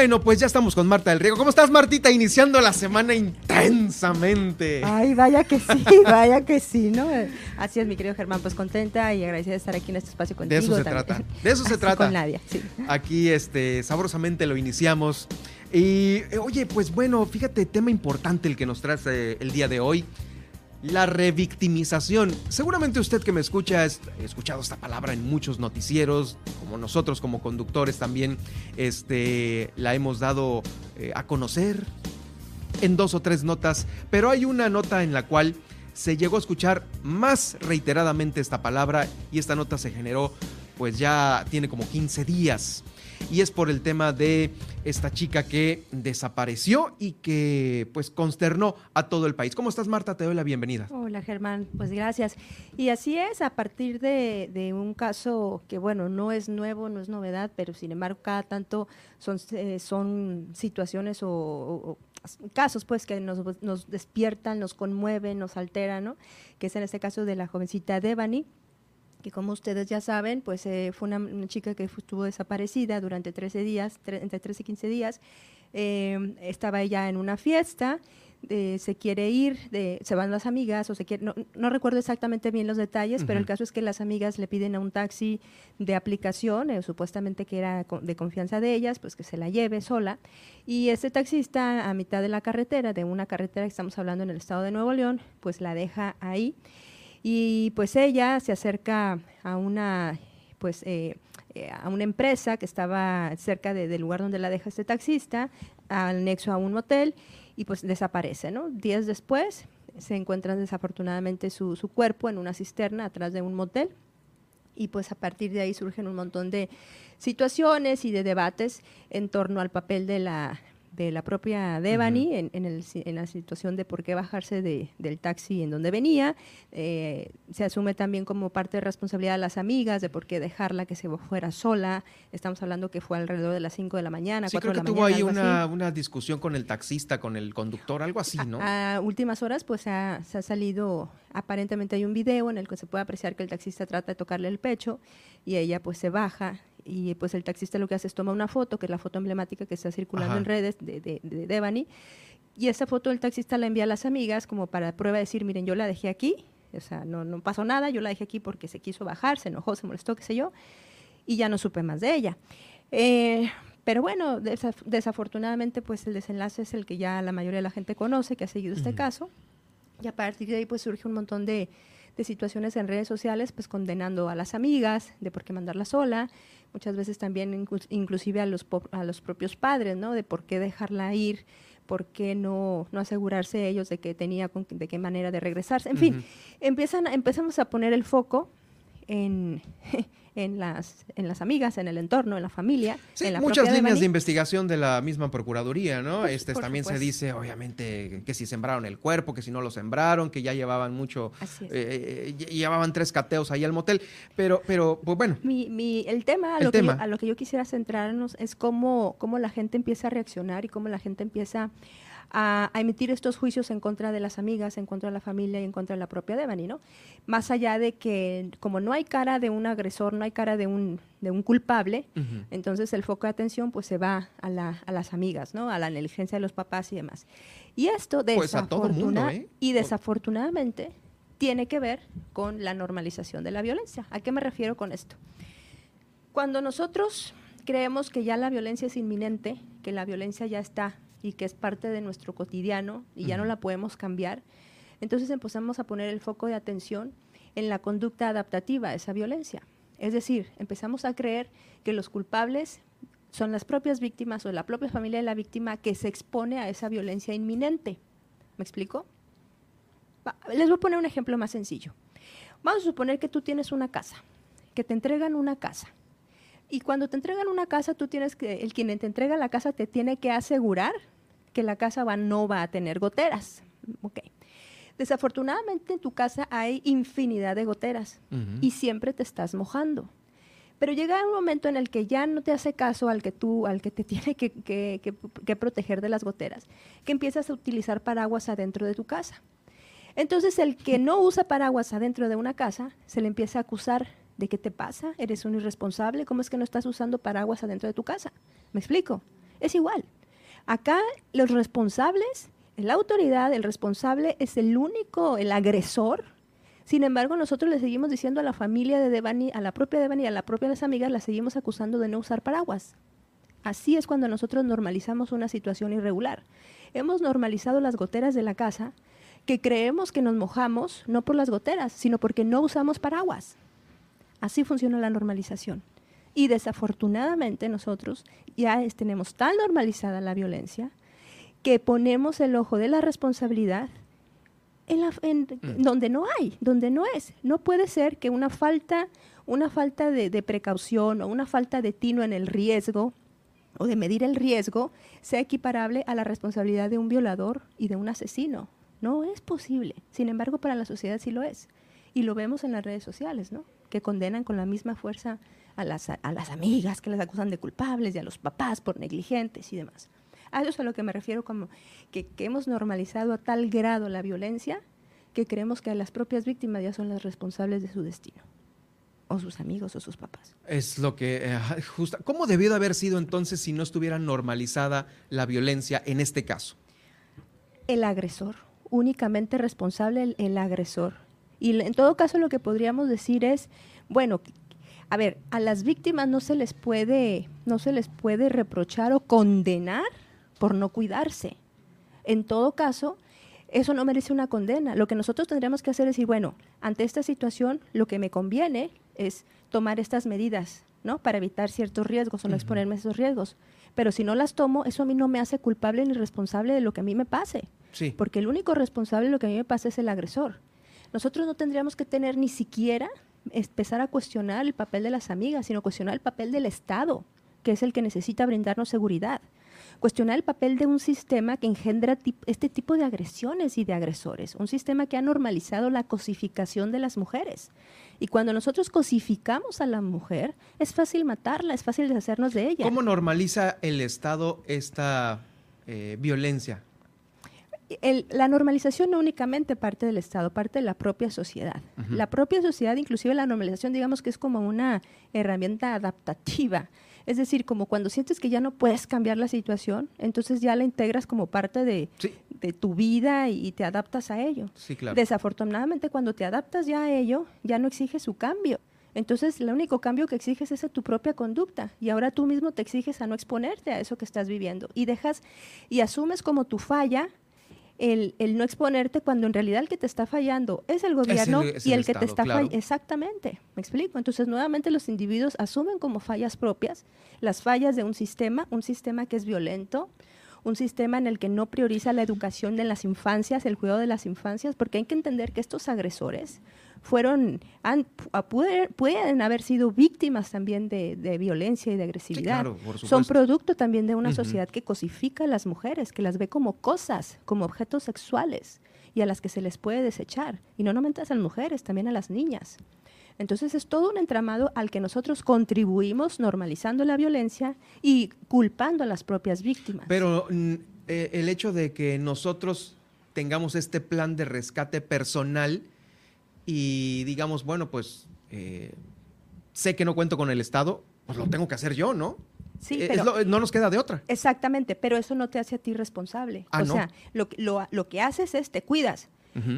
Bueno, pues ya estamos con Marta del Riego. ¿Cómo estás, Martita? Iniciando la semana intensamente. Ay, vaya que sí, vaya que sí, ¿no? Así es, mi querido Germán, pues contenta y agradecida de estar aquí en este espacio contigo. De eso se trata. De eso se trata. Con Nadia, sí. Aquí, este, sabrosamente lo iniciamos. Y, eh, oye, pues bueno, fíjate, tema importante el que nos trae eh, el día de hoy la revictimización. Seguramente usted que me escucha ha escuchado esta palabra en muchos noticieros, como nosotros como conductores también este, la hemos dado eh, a conocer en dos o tres notas, pero hay una nota en la cual se llegó a escuchar más reiteradamente esta palabra y esta nota se generó pues ya tiene como 15 días y es por el tema de esta chica que desapareció y que pues consternó a todo el país. ¿Cómo estás Marta? Te doy la bienvenida. Hola Germán, pues gracias. Y así es, a partir de, un caso que bueno, no es nuevo, no es novedad, pero sin embargo cada tanto son, eh, son situaciones o, casos pues que nos, nos, despiertan, nos conmueven, nos alteran, ¿no? Que es en este caso de la jovencita Devani, que como ustedes ya saben, pues eh, fue una, chica que estuvo desaparecida durante 13 días, entre 13 y 15 días. Em, estaba ella en una fiesta, se quiere ir, se van las amigas, o se quiere, no, recuerdo exactamente bien los detalles, pero el caso es que las amigas le piden a un taxi de aplicación, eh, supuestamente que era de confianza de ellas, pues que se la lleve sola. Y este taxista, a mitad de la carretera, de una carretera que estamos hablando en el estado de Nuevo León, pues la deja ahí. Y pues ella se acerca a una, pues, eh, eh, a una empresa que estaba cerca del lugar donde la deja este taxista, al nexo a un motel, y pues desaparece, ¿no? Días después se encuentra desafortunadamente su, su cuerpo en una cisterna atrás de un motel y pues a partir de ahí surgen un montón de situaciones y de debates en torno al papel de la, de la propia Devani en, en, la situación de por qué bajarse del taxi en donde venía. Eh, se asume también como parte de responsabilidad de las amigas de por qué dejarla que se fuera sola. Estamos hablando que fue alrededor de las 5 de la mañana, sí, creo que tuvo ahí una, una, discusión con el taxista, con el conductor, algo así, ¿no? A, últimas horas, pues se ha salido, aparentemente hay un video en el que se puede apreciar que el taxista trata de tocarle el pecho y ella pues se baja y pues el taxista lo que hace es toma una foto, que es la foto emblemática que está circulando en redes de, de, de Devani, y esa foto el taxista la envía a las amigas como para prueba de decir, miren, yo la dejé aquí, o sea, no, no pasó nada, yo la dejé aquí porque se quiso bajar, se enojó, se molestó, qué sé yo, y ya no supe más de ella. Eh, pero bueno, desafortunadamente pues el desenlace es el que ya la mayoría de la gente conoce, que ha seguido este caso, y a partir de ahí pues surge un montón de, de situaciones en redes sociales, pues condenando a las amigas de por qué mandarla sola, muchas veces también inclusive a los, a los propios padres, ¿no? De por qué dejarla ir, por qué no, no asegurarse ellos de que tenía, de qué manera de regresarse. En fin, empiezan, empezamos a poner el foco en, en las, en las amigas, en el entorno, en la familia. en la muchas líneas de, investigación de la misma Procuraduría, ¿no? este, también se dice, obviamente, que si sembraron el cuerpo, que si no lo sembraron, que ya llevaban mucho, eh, eh, llevaban tres cateos ahí al motel, pero, pero pues bueno. Mi, mi, el tema, a, lo Que yo, a lo que yo quisiera centrarnos es cómo, cómo la gente empieza a reaccionar y cómo la gente empieza a, emitir estos juicios en contra de las amigas, en contra de la familia y en contra de la propia Devani, ¿no? Más allá de que como no hay cara de un agresor, no hay cara de un, de un culpable, entonces el foco de atención pues se va a, la, a, las amigas, ¿no? A la negligencia de los papás y demás. Y esto pues ¿eh? y desafortunadamente tiene que ver con la normalización de la violencia. ¿A qué me refiero con esto? Cuando nosotros creemos que ya la violencia es inminente, que la violencia ya está y que es parte de nuestro cotidiano y ya no la podemos cambiar, entonces empezamos a poner el foco de atención en la conducta adaptativa a esa violencia. Es decir, empezamos a creer que los culpables son las propias víctimas o la propia familia de la víctima que se expone a esa violencia inminente. ¿Me explico? les voy a poner un ejemplo más sencillo. Vamos a suponer que tú tienes una casa, que te entregan una casa. Y cuando te entregan una casa, tú tienes que, el quien te entrega la casa te tiene que asegurar que la casa va, no va a tener goteras. Okay. Desafortunadamente en tu casa hay infinidad de goteras y siempre te estás mojando. Pero llega un momento en el que ya no te hace caso al que tú, al que te tiene que, que, proteger de las goteras, que empiezas a utilizar paraguas adentro de tu casa. Entonces el que no usa paraguas adentro de una casa se le empieza a acusar de qué te pasa, eres un irresponsable, ¿cómo es que no estás usando paraguas adentro de tu casa? ¿Me explico? Es igual. Acá los responsables la autoridad, el responsable, es el único, el agresor. Sin embargo, nosotros le seguimos diciendo a la familia de Devani, a la propia Devani, a la propia las amigas, la seguimos acusando de no usar paraguas. Así es cuando nosotros normalizamos una situación irregular. Hemos normalizado las goteras de la casa, que creemos que nos mojamos no por las goteras, sino porque no usamos paraguas. Así funciona la normalización. Y desafortunadamente nosotros ya tenemos tan normalizada la violencia que ponemos el ojo de la responsabilidad en, mm. donde no hay, donde no es. No puede ser que una falta, una falta de, precaución o una falta de tino en el riesgo o de medir el riesgo sea equiparable a la responsabilidad de un violador y de un asesino. No es posible. Sin embargo, para la sociedad sí lo es. Y lo vemos en las redes sociales, ¿no? Que condenan con la misma fuerza a las, a las amigas que las acusan de culpables y a los papás por negligentes y demás. A eso es a lo que me refiero como que, hemos normalizado a tal grado la violencia que creemos que las propias víctimas ya son las responsables de su destino o sus amigos o sus papás. Es lo que eh, justo. ¿Cómo debió de haber sido entonces si no estuviera normalizada la violencia en este caso? El agresor, únicamente responsable el, el agresor. Y en todo caso lo que podríamos decir es, bueno, a ver, a las víctimas no se les puede, no se les puede reprochar o condenar por no cuidarse. En todo caso, eso no merece una condena. Lo que nosotros tendríamos que hacer es decir, bueno, ante esta situación lo que me conviene es tomar estas medidas, ¿no? Para evitar ciertos riesgos o no exponerme a esos riesgos. Pero si no las tomo, eso a mí no me hace culpable ni responsable de lo que a mí me pase. Sí. Porque el único responsable de lo que a mí me pasa es el agresor. Nosotros no tendríamos que tener ni siquiera empezar a cuestionar el papel de las amigas, sino cuestionar el papel del Estado, que es el que necesita brindarnos seguridad cuestionar el papel de un sistema que engendra este tipo de agresiones y de agresores, un sistema que ha normalizado la cosificación de las mujeres. Y cuando nosotros cosificamos a la mujer, es fácil matarla, es fácil deshacernos de ella. ¿Cómo normaliza el Estado esta eh, violencia? La normalización no únicamente parte del Estado, parte de la propia sociedad. La propia sociedad, inclusive la normalización, digamos que es como una herramienta adaptativa es decir, como cuando sientes que ya no puedes cambiar la situación, entonces ya la integras como parte de, tu vida y te adaptas a ello. Desafortunadamente, cuando te adaptas ya a ello, ya no exiges su cambio. Entonces, el único cambio que exiges es tu propia conducta y ahora tú mismo te exiges a no exponerte a eso que estás viviendo y dejas y asumes como tu falla el, no exponerte cuando en realidad el que te está fallando es el gobierno y el, que te está fallando. Exactamente, me explico. Entonces, nuevamente los individuos asumen como fallas propias las fallas de un sistema, un sistema que es violento, un sistema en el que no prioriza la educación de las infancias, el cuidado de las infancias, porque hay que entender que estos agresores fueron, han, pueden, haber sido víctimas también de, violencia y de agresividad. Son producto también de una sociedad que cosifica a las mujeres, que las ve como cosas, como objetos sexuales y a las que se les puede desechar. Y no solamente a las mujeres, también a las niñas. Entonces es todo un entramado al que nosotros contribuimos normalizando la violencia y culpando a las propias víctimas. Pero mm, eh, el hecho de que nosotros tengamos este plan de rescate personal y digamos, bueno, pues eh, sé que no cuento con el Estado, pues lo tengo que hacer yo, ¿no? Sí, eh, no nos queda de otra. Exactamente, pero eso no te hace a ti responsable. Ah, o sea, lo, lo, lo que haces es te cuidas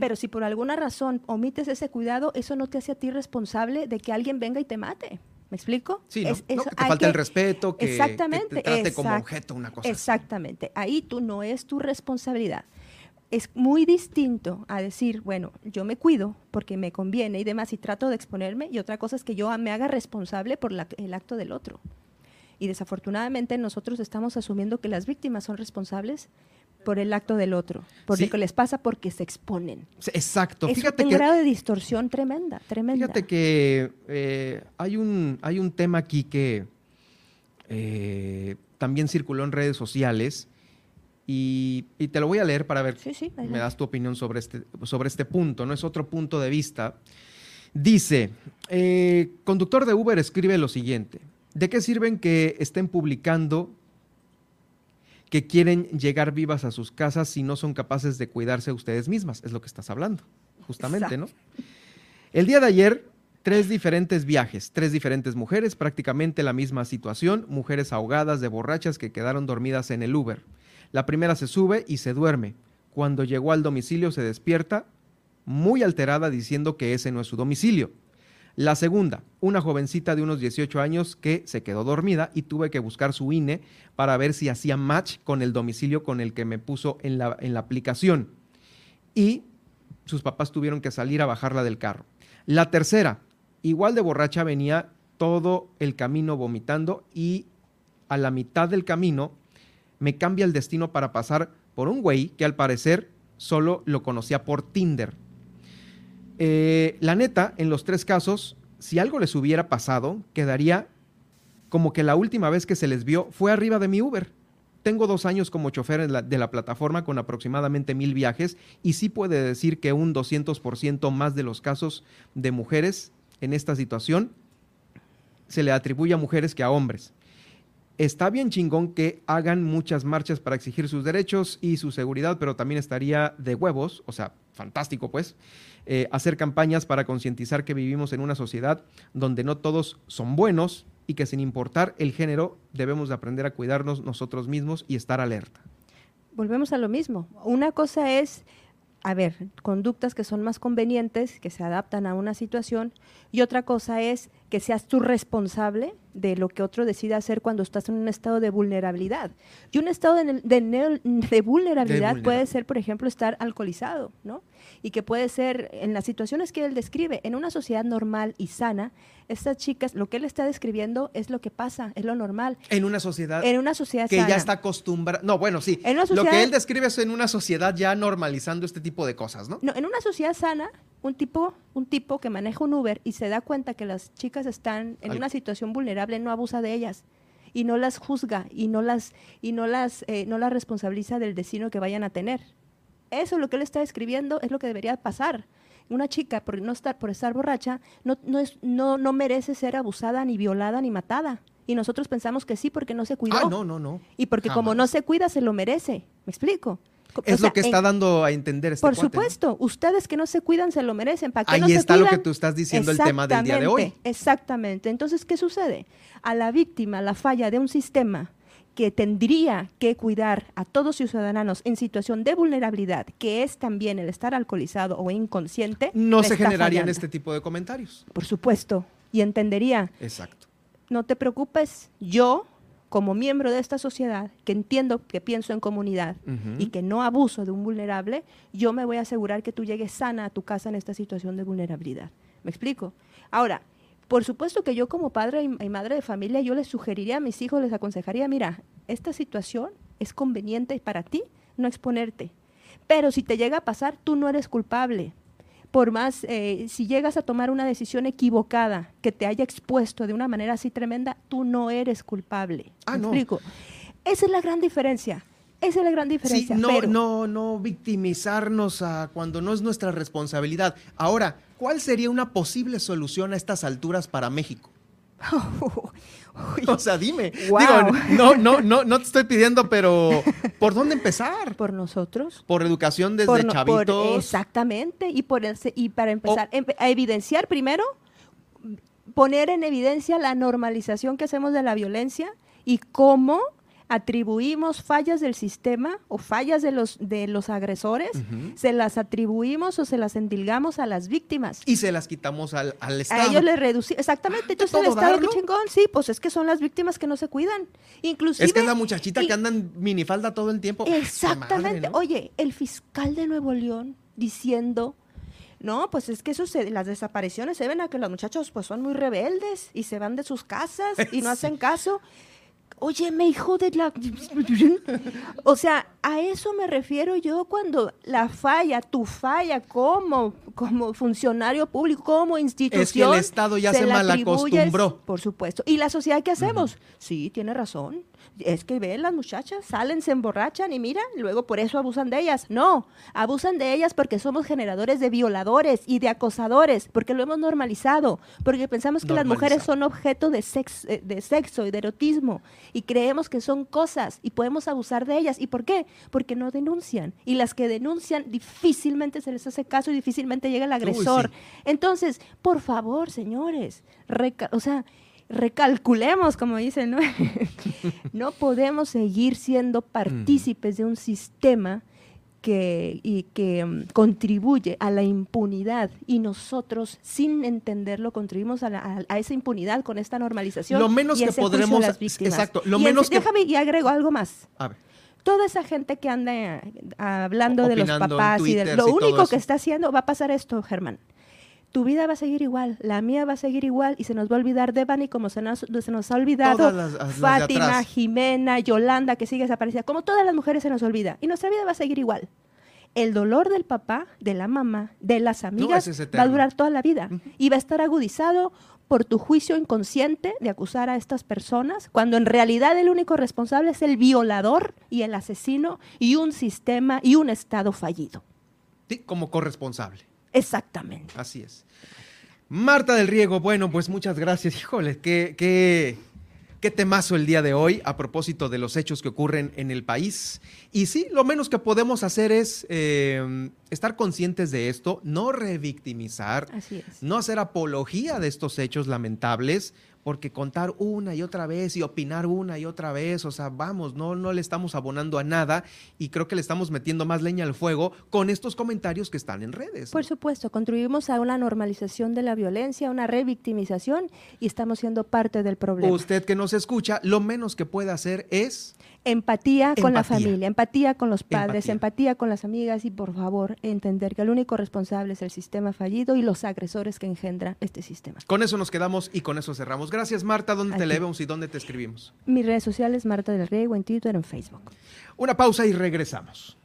pero si por alguna razón omites ese cuidado, eso no te hace a ti responsable de que alguien venga y te mate. ¿Me explico? Sí, ¿no? Es- No, que te falta el respeto, que, que Exactamente, te trate como objeto, una cosa así. Exactamente. Ahí tú no es tu responsabilidad. Es muy distinto a decir, bueno, yo me cuido porque me conviene y demás y trato de exponerme y otra cosa es que yo me haga responsable por la- el acto del otro. Y desafortunadamente nosotros estamos asumiendo que las víctimas son responsables por el acto del otro, por Sí. lo que les pasa porque se exponen. Exacto. Es Fíjate un que grado de distorsión tremenda, tremenda. Fíjate que eh, hay, un, hay un tema aquí que eh, también circuló en redes sociales y, y te lo voy a leer para ver, Sí, sí, me das tu opinión sobre este, sobre este punto, no es otro punto de vista. Dice, eh, conductor de Uber escribe lo siguiente, ¿de qué sirven que estén publicando que quieren llegar vivas a sus casas si no son capaces de cuidarse a ustedes mismas? Es lo que estás hablando, justamente, ¿no? El día de ayer, tres diferentes viajes, tres diferentes mujeres, prácticamente la misma situación, mujeres ahogadas de borrachas que quedaron dormidas en el Uber. La primera se sube y se duerme. Cuando llegó al domicilio se despierta muy alterada diciendo que ese no es su domicilio. La segunda, una jovencita de unos 18 años que se quedó dormida y tuve que buscar su INE para ver si hacía match con el domicilio con el que me puso en la, en la aplicación. Y sus papás tuvieron que salir a bajarla del carro. La tercera, igual de borracha, venía todo el camino vomitando y a la mitad del camino me cambia el destino para pasar por un güey que al parecer solo lo conocía por Tinder. Eh, la neta, en los tres casos, si algo les hubiera pasado, quedaría como que la última vez que se les vio fue arriba de mi Uber. Tengo dos años como chofer la- de la plataforma con aproximadamente mil viajes y sí puede decir que un 200% más de los casos de mujeres en esta situación se le atribuye a mujeres que a hombres. Está bien chingón que hagan muchas marchas para exigir sus derechos y su seguridad, pero también estaría de huevos, o sea, fantástico pues, eh, hacer campañas para concientizar que vivimos en una sociedad donde no todos son buenos y que sin importar el género debemos de aprender a cuidarnos nosotros mismos y estar alerta. volvemos a lo mismo. Una cosa es, a ver, conductas que son más convenientes, que se adaptan a una situación, y otra cosa es que seas tú responsable de lo que otro decida hacer cuando estás en un estado de vulnerabilidad. Y un estado de, de vulnerabilidad De puede ser, por ejemplo, estar alcoholizado, ¿no? Y que puede ser, en las situaciones que él describe, en una sociedad normal y sana, estas chicas, lo que él está describiendo es lo que pasa, es lo normal. En una sociedad En una sociedad que sana. ya está acostumbrada. No, bueno, sí. En una Lo sociedad- que él describe es en una sociedad ya normalizando este tipo de cosas, ¿no? No, en una sociedad sana, un tipo, un tipo que maneja un Uber y se da cuenta que las chicas están en Al- una situación vulnerable, no abusa de ellas y no las juzga y no las y no las eh, no las responsabiliza del destino que vayan a tener. Eso es lo que él está describiendo, es lo que debería pasar. Una chica por no estar por estar borracha no no es no no merece ser abusada ni violada ni matada. Y nosotros pensamos que sí porque no se cuidó. Ah, no, no, no. Y porque como no se cuida se lo merece. ¿Me explico? O Es sea, lo que en- está dando a entender este por cuate, ¿no? supuesto, ustedes que no se cuidan se lo merecen. ¿Para qué Ahí no se está lo que tú estás diciendo, el tema del día de hoy. Exactamente. Entonces, ¿qué sucede? A la víctima, la falla de un sistema que tendría que cuidar a todos sus ciudadanos en situación de vulnerabilidad, que es también el estar alcoholizado o inconsciente, No se generarían fallando. este tipo de comentarios. Por supuesto. Y entendería, Exacto. no te preocupes, yo, como miembro de esta sociedad, que entiendo que pienso en comunidad y que no abuso de un vulnerable, yo me voy a asegurar que tú llegues sana a tu casa en esta situación de vulnerabilidad. ¿Me explico? Ahora, por supuesto que yo como padre y, y madre de familia, yo les sugeriría a mis hijos, les aconsejaría, mira, esta situación es conveniente para ti no exponerte. Pero si te llega a pasar, tú no eres culpable. Por más, eh, si llegas a tomar una decisión equivocada que te haya expuesto de una manera así tremenda, tú no eres culpable. Ah, ¿Me no. explico? Esa es la gran diferencia. Esa es la gran Sí, diferencia. no, pero- no, no victimizarnos a cuando no es nuestra responsabilidad. Ahora, ¿cuál sería una posible solución a estas alturas para México? O sea, dime. Wow. Digo, no, no, no, no te estoy pidiendo, pero ¿por dónde empezar? por nosotros. Por educación desde por no- por- chavitos. exactamente. Y, por el y para empezar, empe- a evidenciar primero, poner en evidencia la normalización que hacemos de la violencia y cómo atribuimos fallas del sistema o fallas de los, de los agresores, se las atribuimos o se las endilgamos a las víctimas. Y se las quitamos al, al Estado. A ellos les reducimos, exactamente, entonces el Estado, qué chingón, sí, pues es que son las víctimas que no se cuidan. Inclusive, es que es la muchachita que anda en minifalda todo el tiempo. Exactamente, oye, el fiscal de Nuevo León diciendo... No, pues es que eso las desapariciones se ven a que los muchachos pues son muy rebeldes y se van de sus casas y no hacen caso. Oye, me hijo de la... O sea, a eso me refiero yo cuando la falla, tu falla como, como funcionario público, como institución... Es que el Estado ya se, malacostumbró. Por supuesto. ¿Y la sociedad qué hacemos? Sí, tiene razón es que ven las muchachas, salen, se emborrachan y mira, luego por eso abusan de ellas. No, abusan de ellas porque somos generadores de violadores y de acosadores, porque lo hemos normalizado, porque pensamos que las mujeres son objeto de, eh, de sexo y de erotismo y creemos que son cosas y podemos abusar de ellas. ¿Y por qué? Porque no denuncian. Y las que denuncian difícilmente se les hace caso y difícilmente llega el agresor. Entonces, por favor, señores, o sea, recalculemos, como dicen, ¿no? no podemos seguir siendo partícipes de un sistema que, y que mm, contribuye a la impunidad y nosotros sin entenderlo contribuimos a, esa impunidad con esta normalización. Lo menos que podremos, exacto, lo menos que... déjame y agrego algo más. A ver. Toda esa gente que anda eh, hablando de los papás y de lo único que está haciendo va a pasar esto, Germán tu vida va a seguir igual, la mía va a seguir igual y se nos va a olvidar Devani como se nos, se nos ha olvidado Fátima, Jimena, Yolanda, que sigue desaparecida, como todas las mujeres se nos olvida y nuestra vida va a seguir igual. El dolor del papá, de la mamá, de las amigas va a durar toda la vida y va a estar agudizado por tu juicio inconsciente de acusar a estas personas, cuando en realidad el único responsable es el violador y el asesino y un sistema y un Estado fallido. Sí, como corresponsable. Exactamente. Así es. Marta del Riego, bueno, pues muchas gracias. Híjole, qué, qué, qué temazo el día de hoy a propósito de los hechos que ocurren en el país. Y sí, lo menos que podemos hacer es eh, estar conscientes de esto, no revictimizar, no hacer apología de estos hechos lamentables, porque contar una y otra vez y opinar una y otra vez, o sea, vamos, no, no le estamos abonando a nada y creo que le estamos metiendo más leña al fuego con estos comentarios que están en redes. Por supuesto, contribuimos a una normalización de la violencia, una revictimización y estamos siendo parte del problema. Usted que nos escucha, lo menos que puede hacer es... Empatía, con la familia, empatía con los padres, empatía. con las amigas y por favor entender que el único responsable es el sistema fallido y los agresores que engendra este sistema. Con eso nos quedamos y con eso cerramos. Gracias Marta, ¿dónde te leemos y dónde te escribimos? Mis redes sociales, Marta del Riego, en Twitter, en Facebook. Una pausa y regresamos.